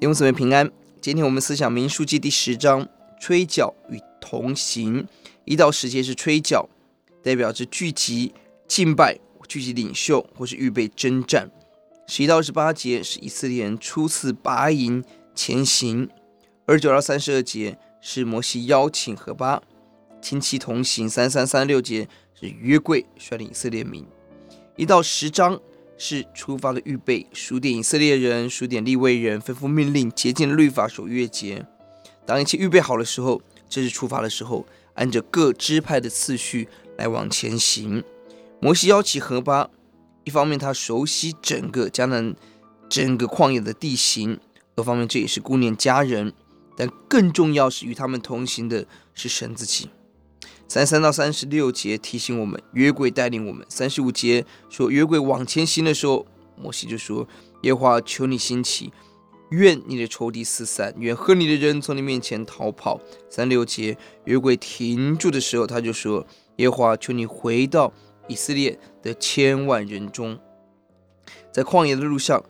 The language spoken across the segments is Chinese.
弟兄姊妹平安。今天我们思想民数记第十章，吹角与同行。一到十节是吹角，代表着聚集、敬拜、聚集领袖或是预备征战。十一到十八节是以色列人初次拔营前行。二十九到三十二节是摩西邀请何巴亲戚同行。三三三六节是约柜率领以色列民。一到十章。是出发的预备，数点以色列人，数点利未人，吩咐命令，洁净律法，守月节。当一切预备好的时候，这是出发的时候，按着各支派的次序来往前行。摩西邀请何巴，一方面他熟悉整个迦南、整个旷野的地形；二方面这也是顾念家人，但更重要是与他们同行的是神自己。三三到三十六节提醒我们，约柜带领我们。三十五节说，约柜往前行的时候，摩西就说：“耶和华求你兴起，愿你的仇敌四散，愿恨你的人从你面前逃跑。”三六节约柜停住的时候，他就说：“耶和华求你回到以色列的千万人中。”在旷野的路上，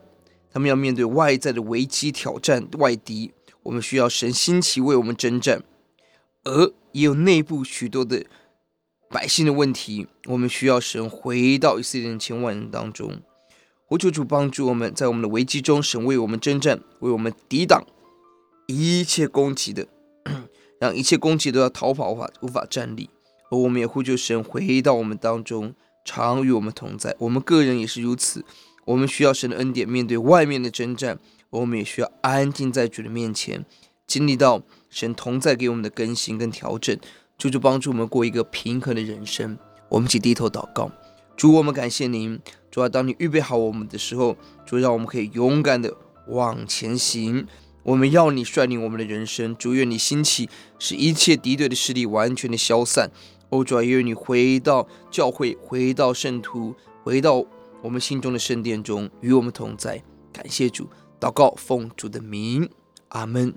他们要面对外在的危机挑战、外敌，我们需要神兴起为我们征战。而也有内部许多的百姓的问题，我们需要神回到以色列千万人当中，求主主帮助我们在我们的危机中，神为我们征战，为我们抵挡一切攻击的，让一切攻击都要逃跑无法无法站立。而我们也呼求神回到我们当中，常与我们同在。我们个人也是如此，我们需要神的恩典面对外面的征战，我们也需要安静在主的面前。经历到神同在给我们的更新跟调整，主就帮助我们过一个平衡的人生。我们一起低头祷告，主，我们感谢您。主啊，当你预备好我们的时候，主让我们可以勇敢的往前行。我们要你率领我们的人生，主愿你兴起，使一切敌对的势力完全的消散。哦，主啊，愿你回到教会，回到圣徒，回到我们心中的圣殿中，与我们同在。感谢主，祷告奉主的名，阿门。